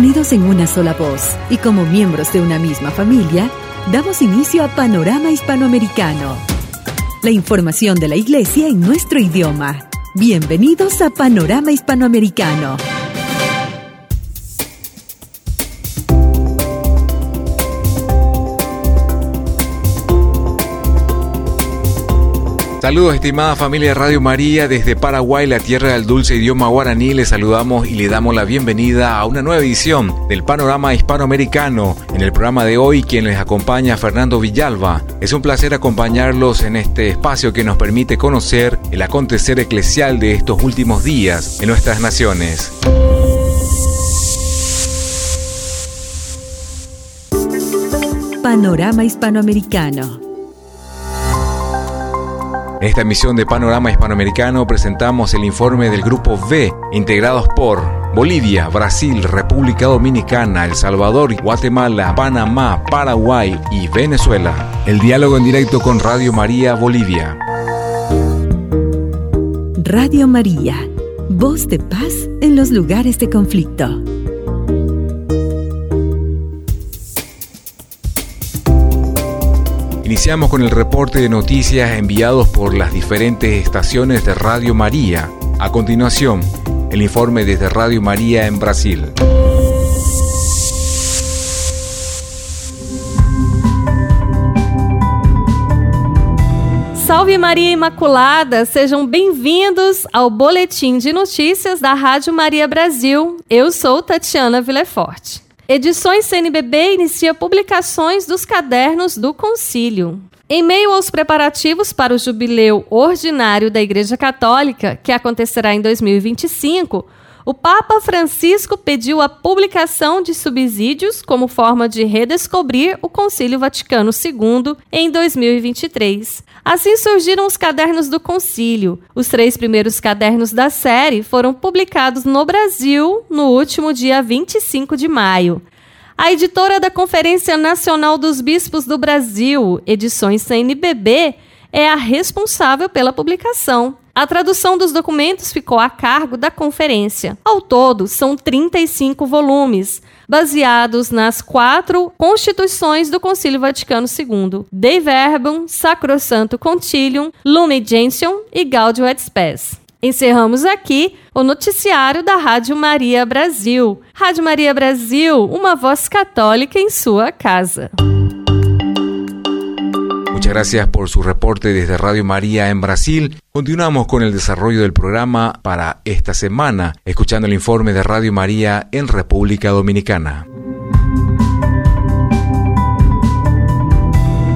unidos en una sola voz y como miembros de una misma familia, damos inicio a Panorama Hispanoamericano. La información de la Iglesia en nuestro idioma. Bienvenidos a Panorama Hispanoamericano. Saludos estimada familia de Radio María desde Paraguay, la tierra del dulce idioma guaraní. Les saludamos y le damos la bienvenida a una nueva edición del Panorama Hispanoamericano. En el programa de hoy quien les acompaña Fernando Villalba. Es un placer acompañarlos en este espacio que nos permite conocer el acontecer eclesial de estos últimos días en nuestras naciones. Panorama Hispanoamericano en esta emisión de Panorama Hispanoamericano presentamos el informe del Grupo V, integrados por Bolivia, Brasil, República Dominicana, El Salvador, Guatemala, Panamá, Paraguay y Venezuela. El diálogo en directo con Radio María Bolivia. Radio María, voz de paz en los lugares de conflicto. Iniciamos con el reporte de noticias enviados por las diferentes estaciones de Radio María. A continuación, el informe desde Radio María en Brasil. Salve Maria Imaculada, sejam bem-vindos ao Boletim de Notícias da Rádio Maria Brasil. Eu sou Tatiana Villefort. Edições CNBB inicia publicações dos cadernos do Concílio. Em meio aos preparativos para o jubileu ordinário da Igreja Católica, que acontecerá em 2025, o Papa Francisco pediu a publicação de subsídios como forma de redescobrir o Concílio Vaticano II em 2023. Assim surgiram os cadernos do Concílio. Os três primeiros cadernos da série foram publicados no Brasil no último dia 25 de maio. A editora da Conferência Nacional dos Bispos do Brasil, Edições CNBB, é a responsável pela publicação. A tradução dos documentos ficou a cargo da conferência. Ao todo, são 35 volumes, baseados nas quatro constituições do Concílio Vaticano II: Dei Verbum, Sacrosanto Concilium, Lumen Gentium e Gaudium et Spes. Encerramos aqui o noticiário da Rádio Maria Brasil. Rádio Maria Brasil, uma voz católica em sua casa. Muchas gracias por su reporte desde Radio María en Brasil. Continuamos con el desarrollo del programa para esta semana, escuchando el informe de Radio María en República Dominicana.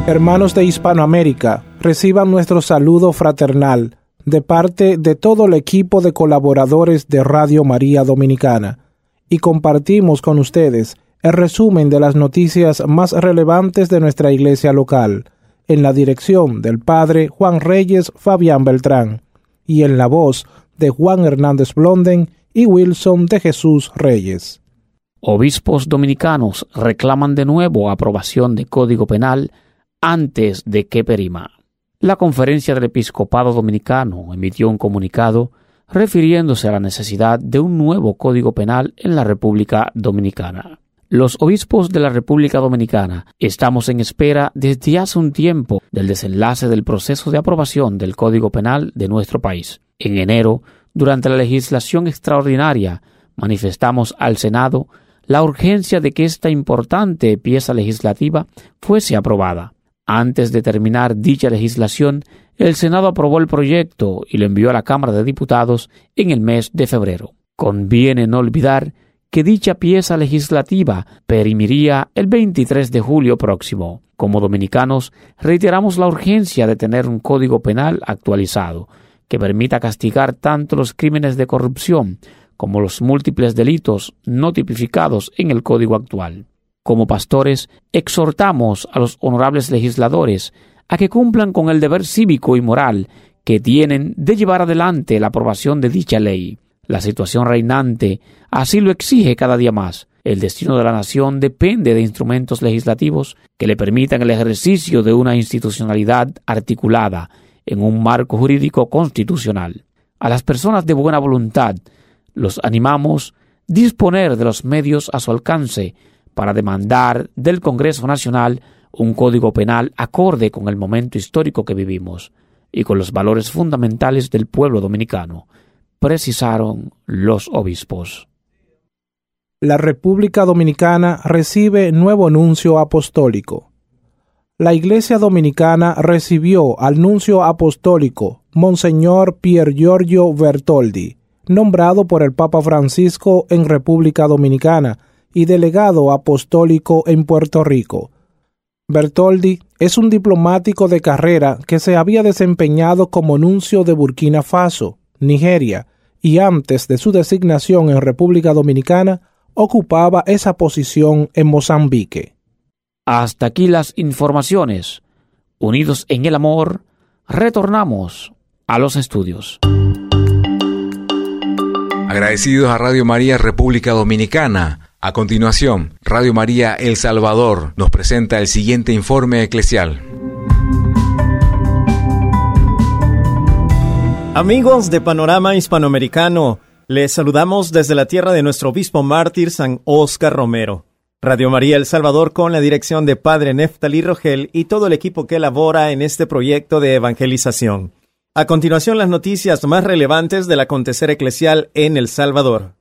Hermanos de Hispanoamérica, reciban nuestro saludo fraternal de parte de todo el equipo de colaboradores de Radio María Dominicana y compartimos con ustedes el resumen de las noticias más relevantes de nuestra iglesia local en la dirección del padre Juan Reyes Fabián Beltrán y en la voz de Juan Hernández Blonden y Wilson de Jesús Reyes. Obispos dominicanos reclaman de nuevo aprobación de Código Penal antes de que perima. La Conferencia del Episcopado Dominicano emitió un comunicado refiriéndose a la necesidad de un nuevo Código Penal en la República Dominicana. Los obispos de la República Dominicana estamos en espera desde hace un tiempo del desenlace del proceso de aprobación del Código Penal de nuestro país. En enero, durante la legislación extraordinaria, manifestamos al Senado la urgencia de que esta importante pieza legislativa fuese aprobada. Antes de terminar dicha legislación, el Senado aprobó el proyecto y lo envió a la Cámara de Diputados en el mes de febrero. Conviene no olvidar que dicha pieza legislativa perimiría el 23 de julio próximo. Como dominicanos, reiteramos la urgencia de tener un código penal actualizado, que permita castigar tanto los crímenes de corrupción como los múltiples delitos no tipificados en el código actual. Como pastores, exhortamos a los honorables legisladores a que cumplan con el deber cívico y moral que tienen de llevar adelante la aprobación de dicha ley. La situación reinante así lo exige cada día más. El destino de la nación depende de instrumentos legislativos que le permitan el ejercicio de una institucionalidad articulada en un marco jurídico constitucional. A las personas de buena voluntad los animamos disponer de los medios a su alcance para demandar del Congreso Nacional un código penal acorde con el momento histórico que vivimos y con los valores fundamentales del pueblo dominicano, precisaron los obispos. La República Dominicana recibe nuevo nuncio apostólico. La Iglesia Dominicana recibió al nuncio apostólico Monseñor Pier Giorgio Bertoldi, nombrado por el Papa Francisco en República Dominicana y delegado apostólico en Puerto Rico. Bertoldi es un diplomático de carrera que se había desempeñado como nuncio de Burkina Faso, Nigeria, y antes de su designación en República Dominicana ocupaba esa posición en Mozambique. Hasta aquí las informaciones. Unidos en el amor, retornamos a los estudios. Agradecidos a Radio María República Dominicana. A continuación, Radio María El Salvador nos presenta el siguiente informe eclesial. Amigos de Panorama Hispanoamericano, les saludamos desde la tierra de nuestro obispo mártir San Oscar Romero. Radio María El Salvador con la dirección de Padre Neftalí Rogel y todo el equipo que elabora en este proyecto de evangelización. A continuación, las noticias más relevantes del acontecer eclesial en El Salvador.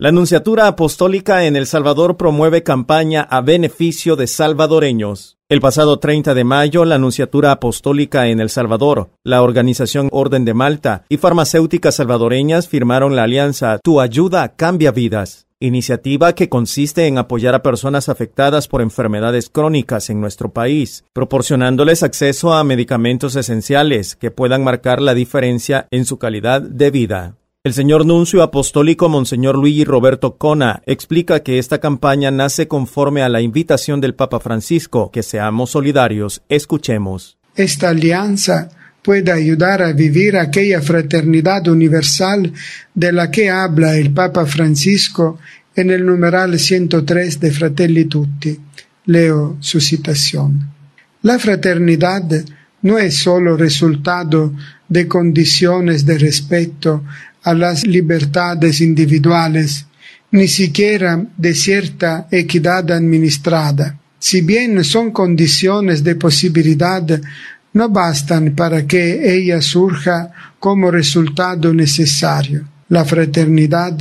La Anunciatura Apostólica en El Salvador promueve campaña a beneficio de salvadoreños. El pasado 30 de mayo, la Anunciatura Apostólica en El Salvador, la Organización Orden de Malta y farmacéuticas salvadoreñas firmaron la alianza Tu ayuda cambia vidas iniciativa que consiste en apoyar a personas afectadas por enfermedades crónicas en nuestro país, proporcionándoles acceso a medicamentos esenciales que puedan marcar la diferencia en su calidad de vida. El señor nuncio apostólico Monseñor Luigi Roberto Cona explica que esta campaña nace conforme a la invitación del Papa Francisco, que seamos solidarios. Escuchemos. Esta alianza puede ayudar a vivir aquella fraternidad universal de la que habla el Papa Francisco en el numeral 103 de Fratelli Tutti. Leo su citación. La fraternidad no es solo resultado de condiciones de respeto a las libertades individuales, ni siquiera de cierta equidad administrada. Si bien son condiciones de posibilidad no bastan para que ella surja como resultado necesario. La fraternidad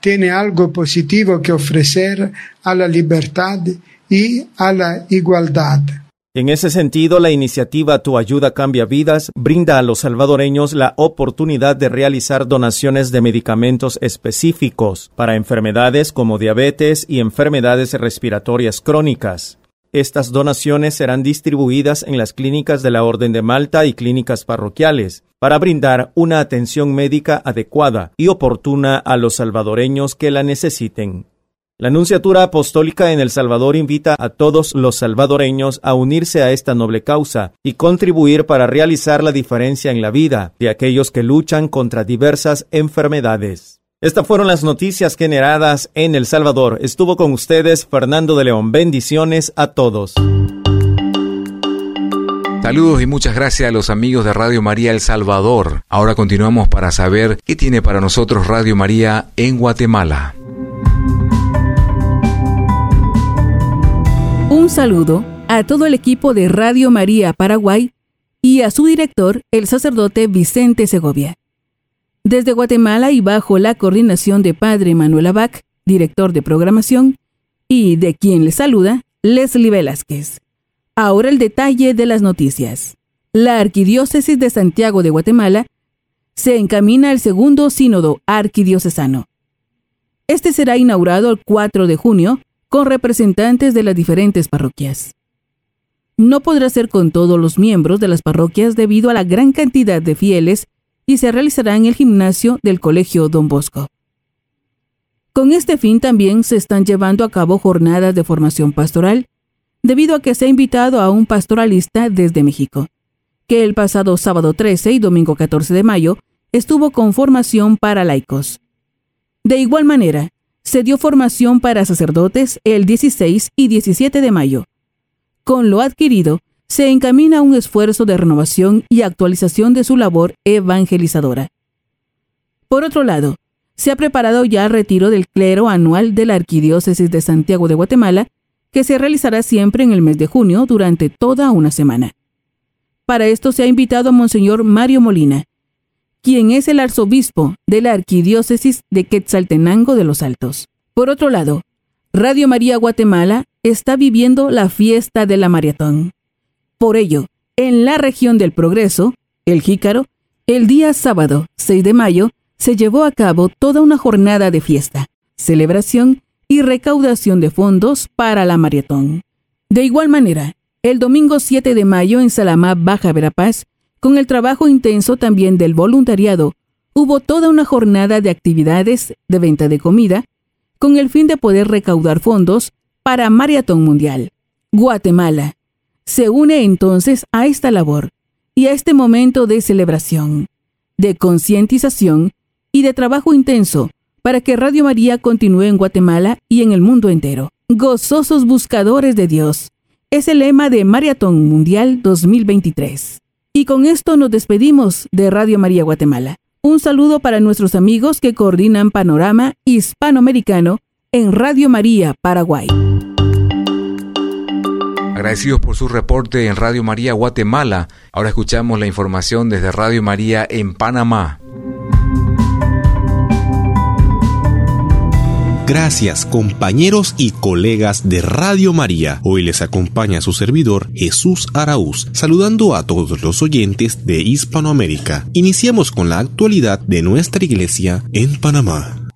tiene algo positivo que ofrecer a la libertad y a la igualdad. En ese sentido, la iniciativa Tu Ayuda Cambia Vidas brinda a los salvadoreños la oportunidad de realizar donaciones de medicamentos específicos para enfermedades como diabetes y enfermedades respiratorias crónicas. Estas donaciones serán distribuidas en las clínicas de la Orden de Malta y clínicas parroquiales para brindar una atención médica adecuada y oportuna a los salvadoreños que la necesiten. La Anunciatura Apostólica en El Salvador invita a todos los salvadoreños a unirse a esta noble causa y contribuir para realizar la diferencia en la vida de aquellos que luchan contra diversas enfermedades. Estas fueron las noticias generadas en El Salvador. Estuvo con ustedes Fernando de León. Bendiciones a todos. Saludos y muchas gracias a los amigos de Radio María El Salvador. Ahora continuamos para saber qué tiene para nosotros Radio María en Guatemala. Un saludo a todo el equipo de Radio María Paraguay y a su director, el sacerdote Vicente Segovia. Desde Guatemala y bajo la coordinación de Padre Manuel Abac, director de programación, y de quien le saluda, Leslie Velázquez. Ahora el detalle de las noticias. La Arquidiócesis de Santiago de Guatemala se encamina al segundo sínodo arquidiocesano. Este será inaugurado el 4 de junio con representantes de las diferentes parroquias. No podrá ser con todos los miembros de las parroquias debido a la gran cantidad de fieles y se realizará en el gimnasio del Colegio Don Bosco. Con este fin también se están llevando a cabo jornadas de formación pastoral, debido a que se ha invitado a un pastoralista desde México, que el pasado sábado 13 y domingo 14 de mayo estuvo con formación para laicos. De igual manera, se dio formación para sacerdotes el 16 y 17 de mayo. Con lo adquirido, se encamina un esfuerzo de renovación y actualización de su labor evangelizadora. Por otro lado, se ha preparado ya el retiro del clero anual de la Arquidiócesis de Santiago de Guatemala, que se realizará siempre en el mes de junio durante toda una semana. Para esto se ha invitado a Monseñor Mario Molina, quien es el arzobispo de la Arquidiócesis de Quetzaltenango de los Altos. Por otro lado, Radio María Guatemala está viviendo la fiesta de la maratón. Por ello, en la región del Progreso, el Jícaro, el día sábado 6 de mayo se llevó a cabo toda una jornada de fiesta, celebración y recaudación de fondos para la maratón. De igual manera, el domingo 7 de mayo en Salamá, Baja Verapaz, con el trabajo intenso también del voluntariado, hubo toda una jornada de actividades de venta de comida, con el fin de poder recaudar fondos para Maratón Mundial. Guatemala se une entonces a esta labor y a este momento de celebración, de concientización y de trabajo intenso para que Radio María continúe en Guatemala y en el mundo entero. Gozosos buscadores de Dios es el lema de Maratón Mundial 2023. Y con esto nos despedimos de Radio María Guatemala. Un saludo para nuestros amigos que coordinan Panorama Hispanoamericano en Radio María Paraguay. Agradecidos por su reporte en Radio María Guatemala. Ahora escuchamos la información desde Radio María en Panamá. Gracias compañeros y colegas de Radio María. Hoy les acompaña su servidor Jesús Araúz, saludando a todos los oyentes de Hispanoamérica. Iniciamos con la actualidad de nuestra iglesia en Panamá.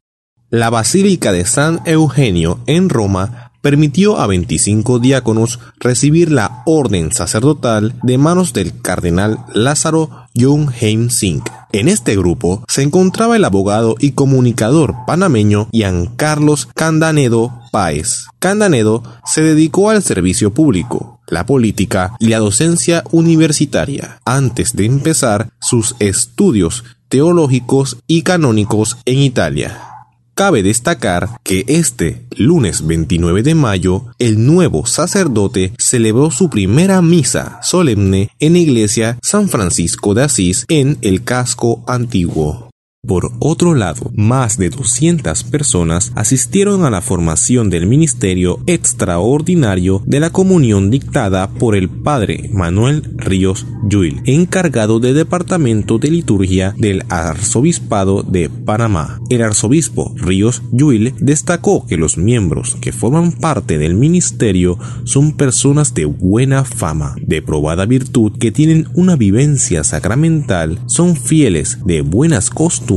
La Basílica de San Eugenio en Roma permitió a 25 diáconos recibir la orden sacerdotal de manos del cardenal Lázaro Jung Heim Singh. En este grupo se encontraba el abogado y comunicador panameño Ian Carlos Candanedo Páez. Candanedo se dedicó al servicio público, la política y la docencia universitaria antes de empezar sus estudios teológicos y canónicos en Italia. Cabe destacar que este lunes 29 de mayo, el nuevo sacerdote celebró su primera misa solemne en la iglesia San Francisco de Asís en el casco antiguo. Por otro lado, más de 200 personas asistieron a la formación del ministerio extraordinario de la comunión dictada por el padre Manuel Ríos Lluil, encargado del departamento de liturgia del arzobispado de Panamá. El arzobispo Ríos Lluil destacó que los miembros que forman parte del ministerio son personas de buena fama, de probada virtud, que tienen una vivencia sacramental, son fieles, de buenas costumbres,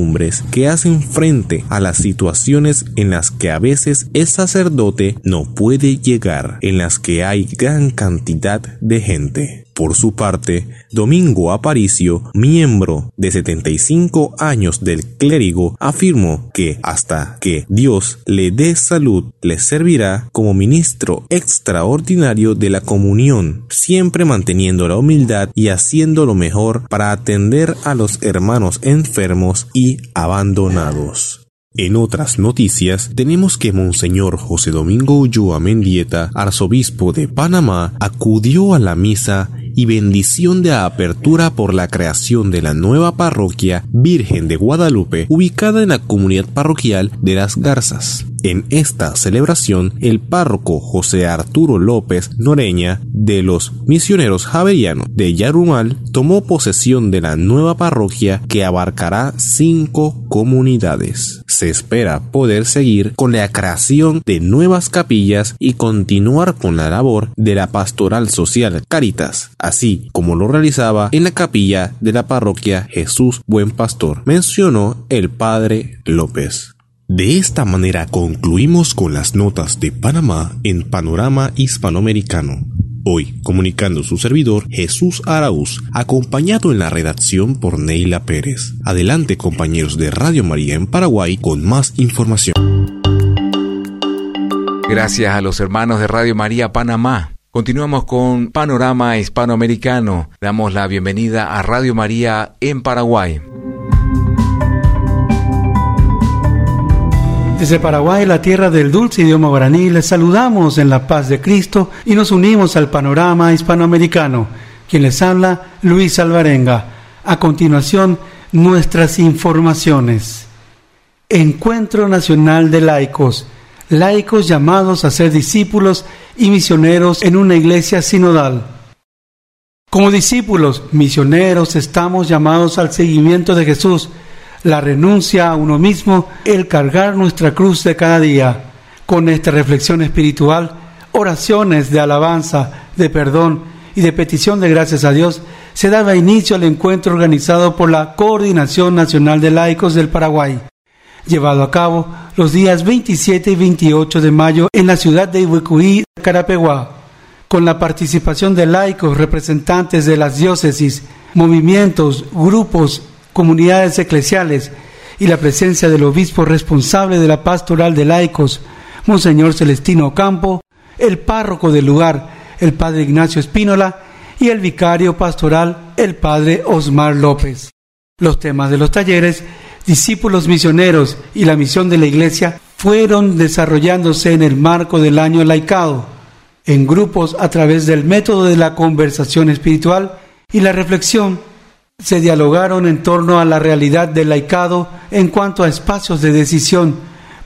que hacen frente a las situaciones en las que a veces el sacerdote no puede llegar, en las que hay gran cantidad de gente. Por su parte, Domingo Aparicio, miembro de 75 años del clérigo, afirmó que hasta que Dios le dé salud, le servirá como ministro extraordinario de la comunión, siempre manteniendo la humildad y haciendo lo mejor para atender a los hermanos enfermos y abandonados. En otras noticias, tenemos que Monseñor José Domingo Ulloa Mendieta, arzobispo de Panamá, acudió a la misa y bendición de apertura por la creación de la nueva parroquia Virgen de Guadalupe, ubicada en la comunidad parroquial de Las Garzas. En esta celebración, el párroco José Arturo López Noreña de los misioneros javerianos de Yarumal tomó posesión de la nueva parroquia que abarcará cinco comunidades. Se espera poder seguir con la creación de nuevas capillas y continuar con la labor de la pastoral social Caritas, así como lo realizaba en la capilla de la parroquia Jesús Buen Pastor, mencionó el padre López. De esta manera concluimos con las notas de Panamá en Panorama Hispanoamericano. Hoy, comunicando su servidor Jesús Araúz, acompañado en la redacción por Neila Pérez. Adelante compañeros de Radio María en Paraguay con más información. Gracias a los hermanos de Radio María Panamá. Continuamos con Panorama Hispanoamericano. Damos la bienvenida a Radio María en Paraguay. Desde Paraguay, la tierra del dulce idioma guaraní, les saludamos en la paz de Cristo y nos unimos al panorama hispanoamericano. Quien les habla, Luis Alvarenga. A continuación, nuestras informaciones. Encuentro Nacional de Laicos, laicos llamados a ser discípulos y misioneros en una iglesia sinodal. Como discípulos, misioneros, estamos llamados al seguimiento de Jesús, la renuncia a uno mismo, el cargar nuestra cruz de cada día. Con esta reflexión espiritual, oraciones de alabanza, de perdón y de petición de gracias a Dios, se daba inicio al encuentro organizado por la Coordinación Nacional de Laicos del Paraguay, llevado a cabo los días 27 y 28 de mayo en la ciudad de Ibucuí, Carapeguá, con la participación de laicos, representantes de las diócesis, movimientos, grupos, comunidades eclesiales y la presencia del obispo responsable de la pastoral de laicos, Monseñor Celestino Campo, el párroco del lugar, el padre Ignacio Espínola, y el vicario pastoral, el padre Osmar López. Los temas de los talleres, discípulos misioneros y la misión de la Iglesia fueron desarrollándose en el marco del año laicado, en grupos a través del método de la conversación espiritual y la reflexión. Se dialogaron en torno a la realidad del laicado en cuanto a espacios de decisión,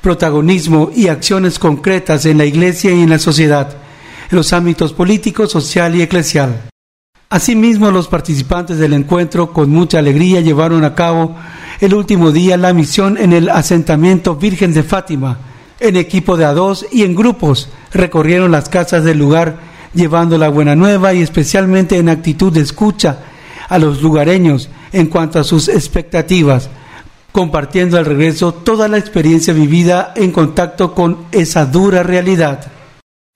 protagonismo y acciones concretas en la Iglesia y en la sociedad, en los ámbitos político, social y eclesial. Asimismo, los participantes del encuentro con mucha alegría llevaron a cabo el último día la misión en el asentamiento Virgen de Fátima. En equipo de a dos y en grupos recorrieron las casas del lugar llevando la buena nueva y especialmente en actitud de escucha a los lugareños en cuanto a sus expectativas, compartiendo al regreso toda la experiencia vivida en contacto con esa dura realidad.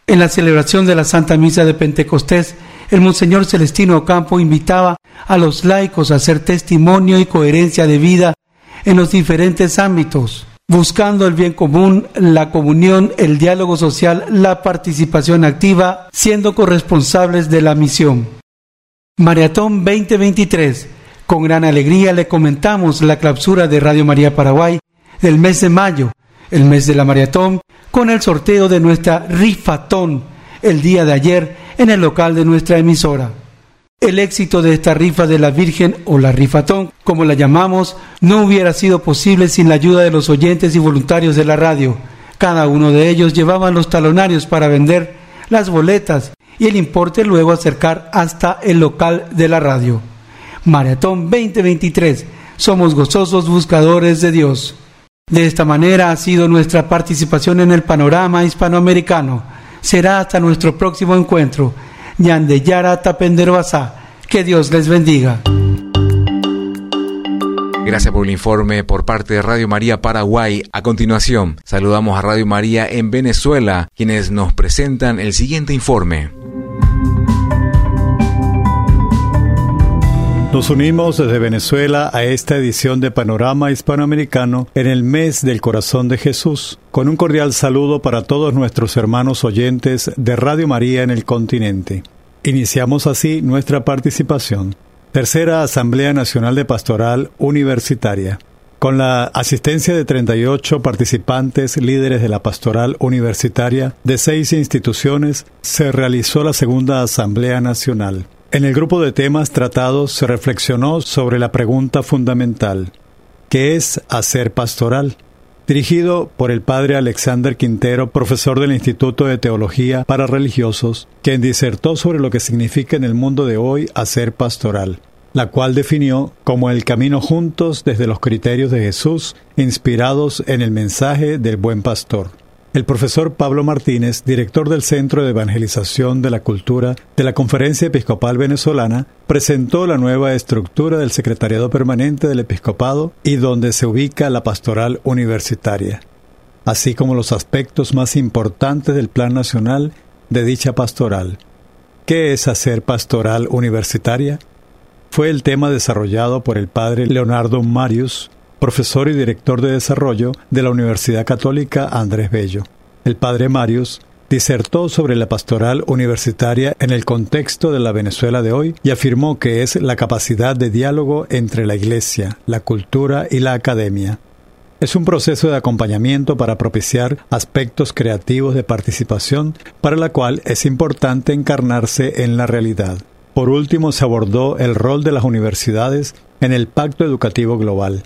En la celebración de la Santa Misa de Pentecostés, el Monseñor Celestino Ocampo invitaba a los laicos a hacer testimonio y coherencia de vida en los diferentes ámbitos, buscando el bien común, la comunión, el diálogo social, la participación activa, siendo corresponsables de la misión. Maratón 2023. Con gran alegría le comentamos la clausura de Radio María Paraguay del mes de mayo, el mes de la maratón, con el sorteo de nuestra rifatón el día de ayer en el local de nuestra emisora. El éxito de esta rifa de la Virgen o la rifatón, como la llamamos, no hubiera sido posible sin la ayuda de los oyentes y voluntarios de la radio. Cada uno de ellos llevaban los talonarios para vender las boletas y el importe luego acercar hasta el local de la radio. Maratón 2023. Somos gozosos buscadores de Dios. De esta manera ha sido nuestra participación en el panorama hispanoamericano será hasta nuestro próximo encuentro. Yara Tapenderoasa. Que Dios les bendiga. Gracias por el informe por parte de Radio María Paraguay. A continuación, saludamos a Radio María en Venezuela, quienes nos presentan el siguiente informe. Nos unimos desde Venezuela a esta edición de Panorama Hispanoamericano en el mes del corazón de Jesús, con un cordial saludo para todos nuestros hermanos oyentes de Radio María en el continente. Iniciamos así nuestra participación. Tercera Asamblea Nacional de Pastoral Universitaria. Con la asistencia de 38 participantes líderes de la pastoral universitaria de seis instituciones, se realizó la segunda Asamblea Nacional. En el grupo de temas tratados se reflexionó sobre la pregunta fundamental, ¿qué es hacer pastoral? Dirigido por el padre Alexander Quintero, profesor del Instituto de Teología para Religiosos, quien disertó sobre lo que significa en el mundo de hoy hacer pastoral, la cual definió como el camino juntos desde los criterios de Jesús, inspirados en el mensaje del buen pastor. El profesor Pablo Martínez, director del Centro de Evangelización de la Cultura de la Conferencia Episcopal Venezolana, presentó la nueva estructura del Secretariado Permanente del Episcopado y donde se ubica la pastoral universitaria, así como los aspectos más importantes del Plan Nacional de dicha pastoral. ¿Qué es hacer pastoral universitaria? Fue el tema desarrollado por el padre Leonardo Marius, profesor y director de desarrollo de la Universidad Católica Andrés Bello. El padre Marius disertó sobre la pastoral universitaria en el contexto de la Venezuela de hoy y afirmó que es la capacidad de diálogo entre la Iglesia, la cultura y la academia. Es un proceso de acompañamiento para propiciar aspectos creativos de participación para la cual es importante encarnarse en la realidad. Por último, se abordó el rol de las universidades en el Pacto Educativo Global,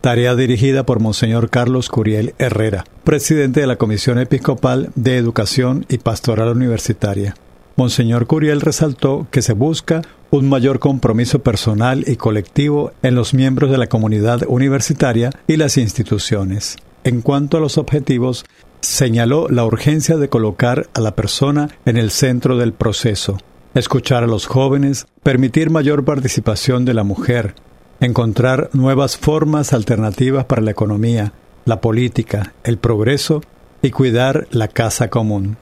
tarea dirigida por Monseñor Carlos Curiel Herrera, presidente de la Comisión Episcopal de Educación y Pastoral Universitaria. Monseñor Curiel resaltó que se busca un mayor compromiso personal y colectivo en los miembros de la comunidad universitaria y las instituciones. En cuanto a los objetivos, señaló la urgencia de colocar a la persona en el centro del proceso, escuchar a los jóvenes, permitir mayor participación de la mujer, encontrar nuevas formas alternativas para la economía, la política, el progreso y cuidar la casa común.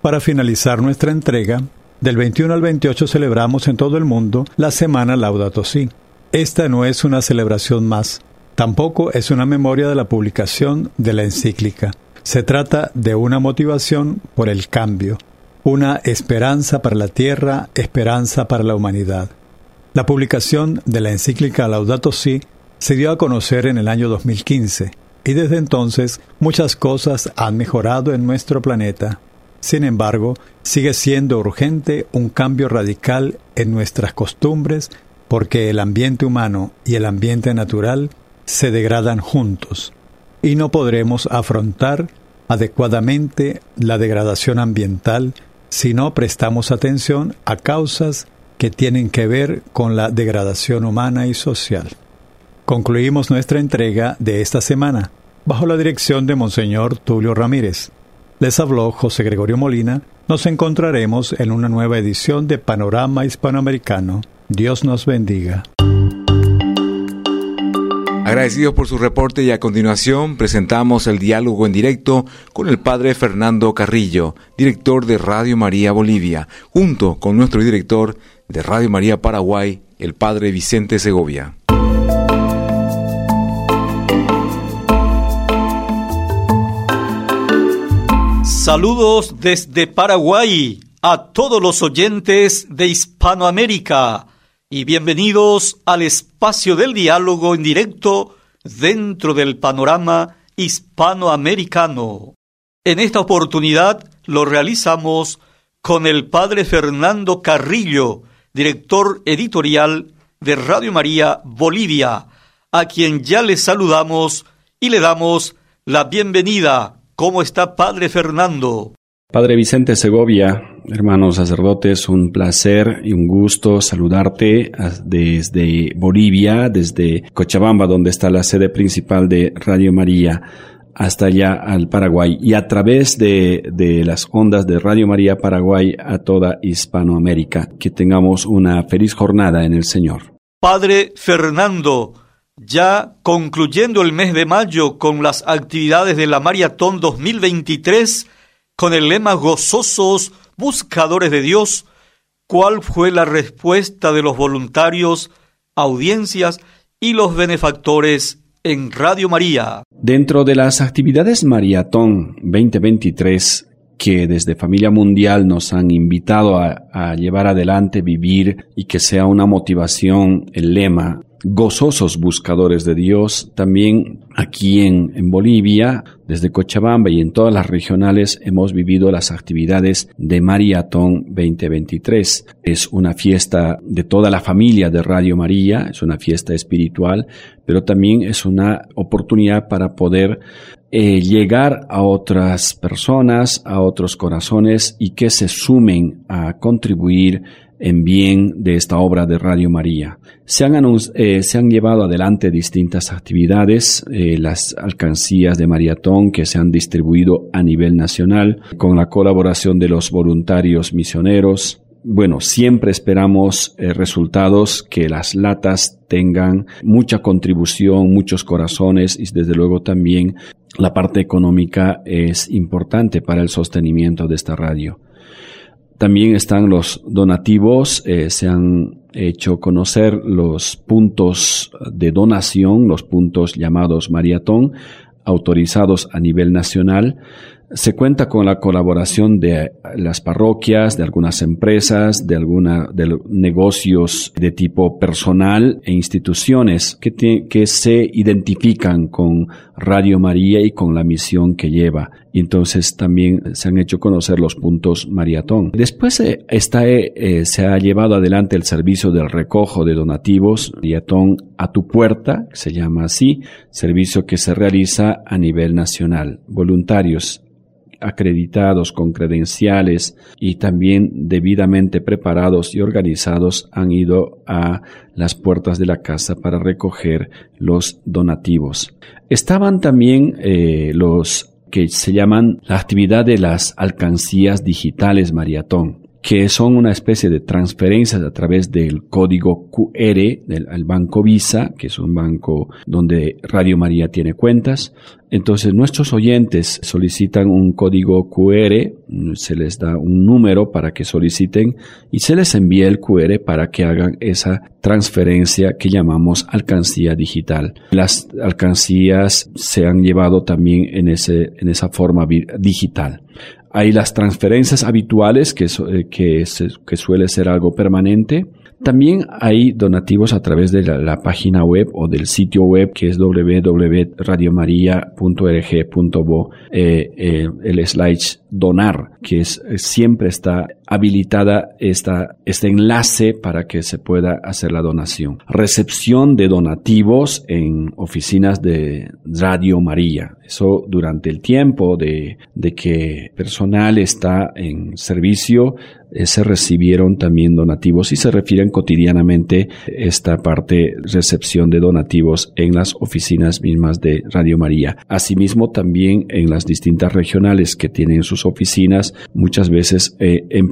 Para finalizar nuestra entrega, del 21 al 28 celebramos en todo el mundo la Semana Laudato Si. Esta no es una celebración más, tampoco es una memoria de la publicación de la encíclica. Se trata de una motivación por el cambio, una esperanza para la tierra, esperanza para la humanidad. La publicación de la encíclica Laudato Si se dio a conocer en el año 2015 y desde entonces muchas cosas han mejorado en nuestro planeta. Sin embargo, sigue siendo urgente un cambio radical en nuestras costumbres porque el ambiente humano y el ambiente natural se degradan juntos y no podremos afrontar adecuadamente la degradación ambiental si no prestamos atención a causas que tienen que ver con la degradación humana y social. Concluimos nuestra entrega de esta semana bajo la dirección de Monseñor Tulio Ramírez. Les habló José Gregorio Molina. Nos encontraremos en una nueva edición de Panorama Hispanoamericano. Dios nos bendiga. Agradecidos por su reporte y a continuación presentamos el diálogo en directo con el padre Fernando Carrillo, director de Radio María Bolivia, junto con nuestro director de Radio María Paraguay, el padre Vicente Segovia. Saludos desde Paraguay a todos los oyentes de Hispanoamérica y bienvenidos al espacio del diálogo en directo dentro del panorama hispanoamericano. En esta oportunidad lo realizamos con el padre Fernando Carrillo, director editorial de Radio María Bolivia, a quien ya le saludamos y le damos la bienvenida. ¿Cómo está Padre Fernando? Padre Vicente Segovia, hermanos sacerdotes, un placer y un gusto saludarte desde Bolivia, desde Cochabamba, donde está la sede principal de Radio María, hasta allá al Paraguay y a través de, de las ondas de Radio María Paraguay a toda Hispanoamérica. Que tengamos una feliz jornada en el Señor. Padre Fernando, ya concluyendo el mes de mayo con las actividades de la Maratón 2023, con el lema Gozosos Buscadores de Dios, ¿cuál fue la respuesta de los voluntarios, audiencias y los benefactores en Radio María? Dentro de las actividades Maratón 2023, que desde Familia Mundial nos han invitado a, a, llevar adelante, vivir y que sea una motivación, el lema gozosos buscadores de Dios. También aquí en, en, Bolivia, desde Cochabamba y en todas las regionales, hemos vivido las actividades de Maratón 2023. Es una fiesta de toda la familia de Radio María, es una fiesta espiritual, pero también es una oportunidad para poder eh, llegar a otras personas, a otros corazones y que se sumen a contribuir en bien de esta obra de Radio María. Se han, eh, se han llevado adelante distintas actividades, eh, las alcancías de maratón que se han distribuido a nivel nacional, con la colaboración de los voluntarios misioneros. Bueno, siempre esperamos eh, resultados que las latas tengan mucha contribución, muchos corazones y desde luego también la parte económica es importante para el sostenimiento de esta radio. También están los donativos, eh, se han hecho conocer los puntos de donación, los puntos llamados maratón, autorizados a nivel nacional. Se cuenta con la colaboración de las parroquias, de algunas empresas, de alguna, de negocios de tipo personal e instituciones que, se identifican con Radio María y con la misión que lleva. Y entonces también se han hecho conocer los puntos maratón. Después eh, está, eh, se ha llevado adelante el servicio del recojo de donativos, maratón a tu puerta, se llama así, servicio que se realiza a nivel nacional. Voluntarios acreditados con credenciales y también debidamente preparados y organizados han ido a las puertas de la casa para recoger los donativos. Estaban también eh, los que se llaman la actividad de las alcancías digitales maratón que son una especie de transferencias a través del código QR del banco Visa, que es un banco donde Radio María tiene cuentas. Entonces nuestros oyentes solicitan un código QR, se les da un número para que soliciten y se les envía el QR para que hagan esa transferencia que llamamos alcancía digital. Las alcancías se han llevado también en, ese, en esa forma digital. Hay las transferencias habituales, que, eh, que, suele ser algo permanente. También hay donativos a través de la, página web o del sitio web que es www.radiomaria.org.bo eh, eh, el slide donar, que es, siempre está habilitada esta, este enlace para que se pueda hacer la donación. Recepción de donativos en oficinas de Radio María. Eso durante el tiempo de, de que personal está en servicio eh, se recibieron también donativos y se refieren cotidianamente esta parte recepción de donativos en las oficinas mismas de Radio María. Asimismo también en las distintas regionales que tienen sus oficinas, muchas veces eh, en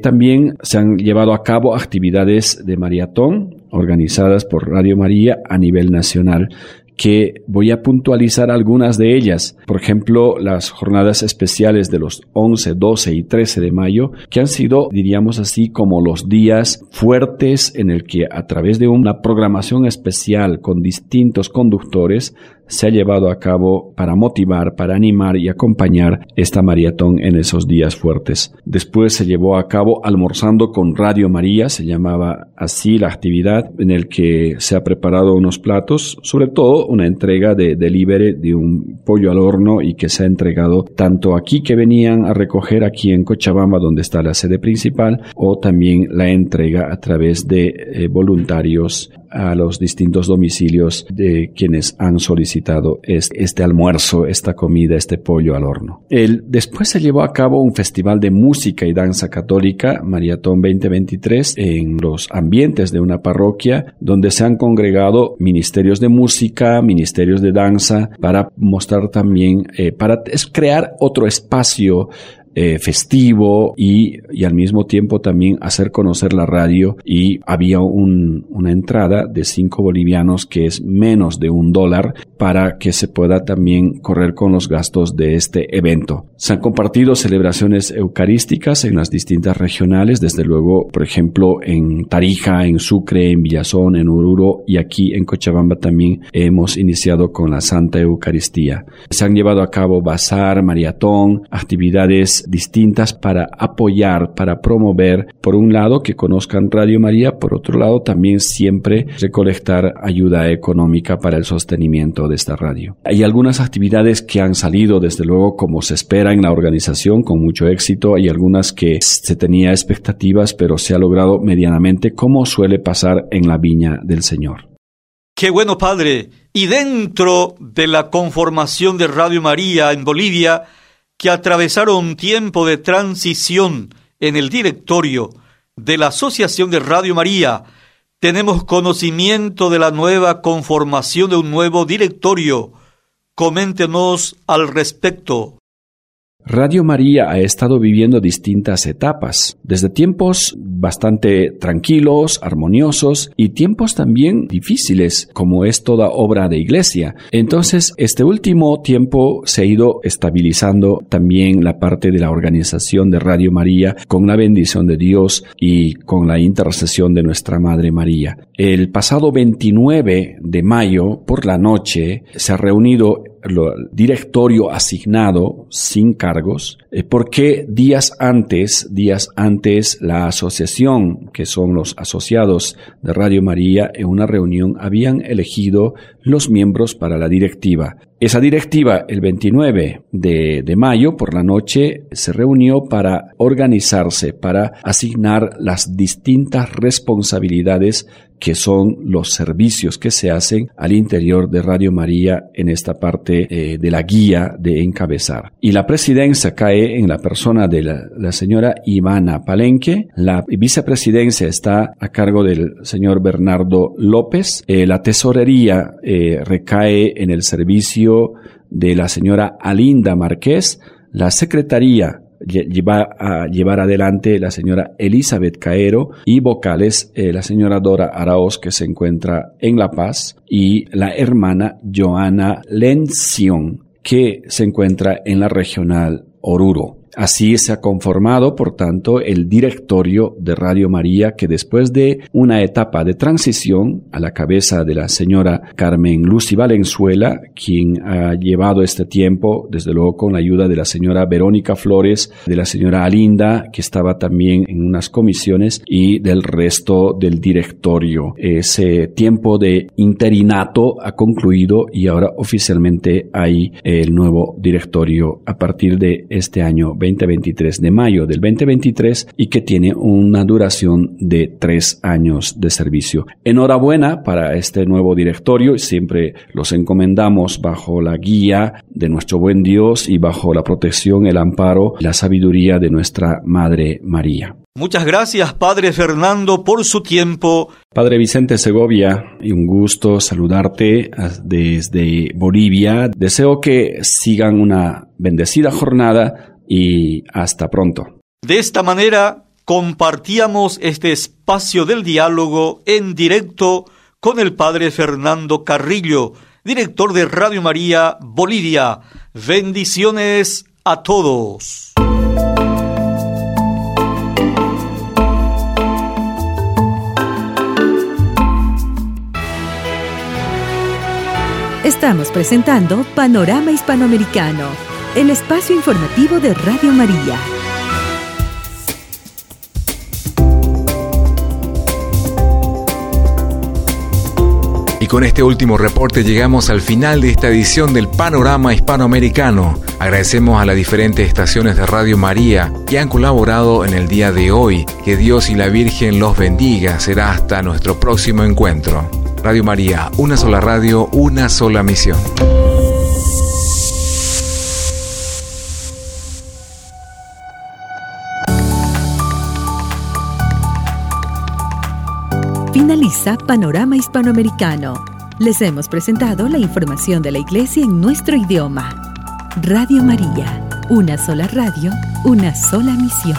También se han llevado a cabo actividades de maratón organizadas por Radio María a nivel nacional que voy a puntualizar algunas de ellas. Por ejemplo, las jornadas especiales de los 11, 12 y 13 de mayo, que han sido, diríamos así, como los días fuertes en el que a través de una programación especial con distintos conductores se ha llevado a cabo para motivar, para animar y acompañar esta maratón en esos días fuertes. Después se llevó a cabo almorzando con Radio María, se llamaba así la actividad en el que se ha preparado unos platos, sobre todo una entrega de delivery de un pollo al horno y que se ha entregado tanto aquí que venían a recoger aquí en Cochabamba donde está la sede principal o también la entrega a través de eh, voluntarios a los distintos domicilios de quienes han solicitado este, almuerzo, esta comida, este pollo al horno. El, después se llevó a cabo un festival de música y danza católica, Mariatón 2023, en los ambientes de una parroquia donde se han congregado ministerios de música, ministerios de danza, para mostrar también, eh, para crear otro espacio eh, festivo y, y, al mismo tiempo también hacer conocer la radio y había un, una entrada de cinco bolivianos que es menos de un dólar para que se pueda también correr con los gastos de este evento. Se han compartido celebraciones eucarísticas en las distintas regionales, desde luego, por ejemplo, en Tarija, en Sucre, en Villazón, en Oruro y aquí en Cochabamba también hemos iniciado con la Santa Eucaristía. Se han llevado a cabo bazar, maratón, actividades distintas para apoyar, para promover, por un lado, que conozcan Radio María, por otro lado, también siempre recolectar ayuda económica para el sostenimiento de esta radio. Hay algunas actividades que han salido, desde luego, como se espera en la organización, con mucho éxito. Hay algunas que se tenía expectativas, pero se ha logrado medianamente, como suele pasar en la viña del Señor. Qué bueno, Padre. Y dentro de la conformación de Radio María en Bolivia, que atravesaron un tiempo de transición en el directorio de la Asociación de Radio María, tenemos conocimiento de la nueva conformación de un nuevo directorio. Coméntenos al respecto. Radio María ha estado viviendo distintas etapas, desde tiempos bastante tranquilos, armoniosos y tiempos también difíciles, como es toda obra de iglesia. Entonces, este último tiempo se ha ido estabilizando también la parte de la organización de Radio María con la bendición de Dios y con la intercesión de nuestra Madre María. El pasado 29 de mayo, por la noche, se ha reunido directorio asignado sin cargos, eh, porque días antes, días antes la asociación, que son los asociados de Radio María, en una reunión habían elegido los miembros para la directiva. Esa directiva, el 29 de, de, mayo por la noche, se reunió para organizarse, para asignar las distintas responsabilidades que son los servicios que se hacen al interior de Radio María en esta parte eh, de la guía de encabezar. Y la presidencia cae en la persona de la, señora Ivana Palenque, la vicepresidencia está a cargo del señor Bernardo López, eh, la tesorería eh, recae en el servicio de la señora Alinda Márquez, la secretaría lleva a llevar adelante la señora Elizabeth Caero y vocales eh, la señora Dora Araoz que se encuentra en La Paz y la hermana Joana Lencion que se encuentra en la regional Oruro. Así se ha conformado, por tanto, el directorio de Radio María que después de una etapa de transición a la cabeza de la señora Carmen Lucy Valenzuela, quien ha llevado este tiempo, desde luego con la ayuda de la señora Verónica Flores, de la señora Alinda, que estaba también en unas comisiones, y del resto del directorio. Ese tiempo de interinato ha concluido y ahora oficialmente hay el nuevo directorio a partir de este año 2023, de mayo del 2023 y que tiene una duración de tres años de servicio. Enhorabuena para este nuevo directorio, siempre los encomendamos bajo la guía de nuestro buen Dios y bajo la protección, el amparo, la sabiduría de nuestra Madre María. Muchas gracias, Padre Fernando, por su tiempo. Padre Vicente Segovia, y un gusto saludarte desde Bolivia. Deseo que sigan una bendecida jornada y hasta pronto. De esta manera compartíamos este espacio del diálogo en directo con el Padre Fernando Carrillo, director de Radio María Bolivia. Bendiciones a todos. Estamos presentando Panorama Hispanoamericano el espacio informativo de Radio María. Y con este último reporte llegamos al final de esta edición del Panorama Hispanoamericano. Agradecemos a las diferentes estaciones de Radio María que han colaborado en el día de hoy. Que Dios y la Virgen los bendiga. Será hasta nuestro próximo encuentro. Radio María, una sola radio, una sola misión. Finaliza Panorama Hispanoamericano. Les hemos presentado la información de la Iglesia en nuestro idioma. Radio María, una sola radio, una sola misión.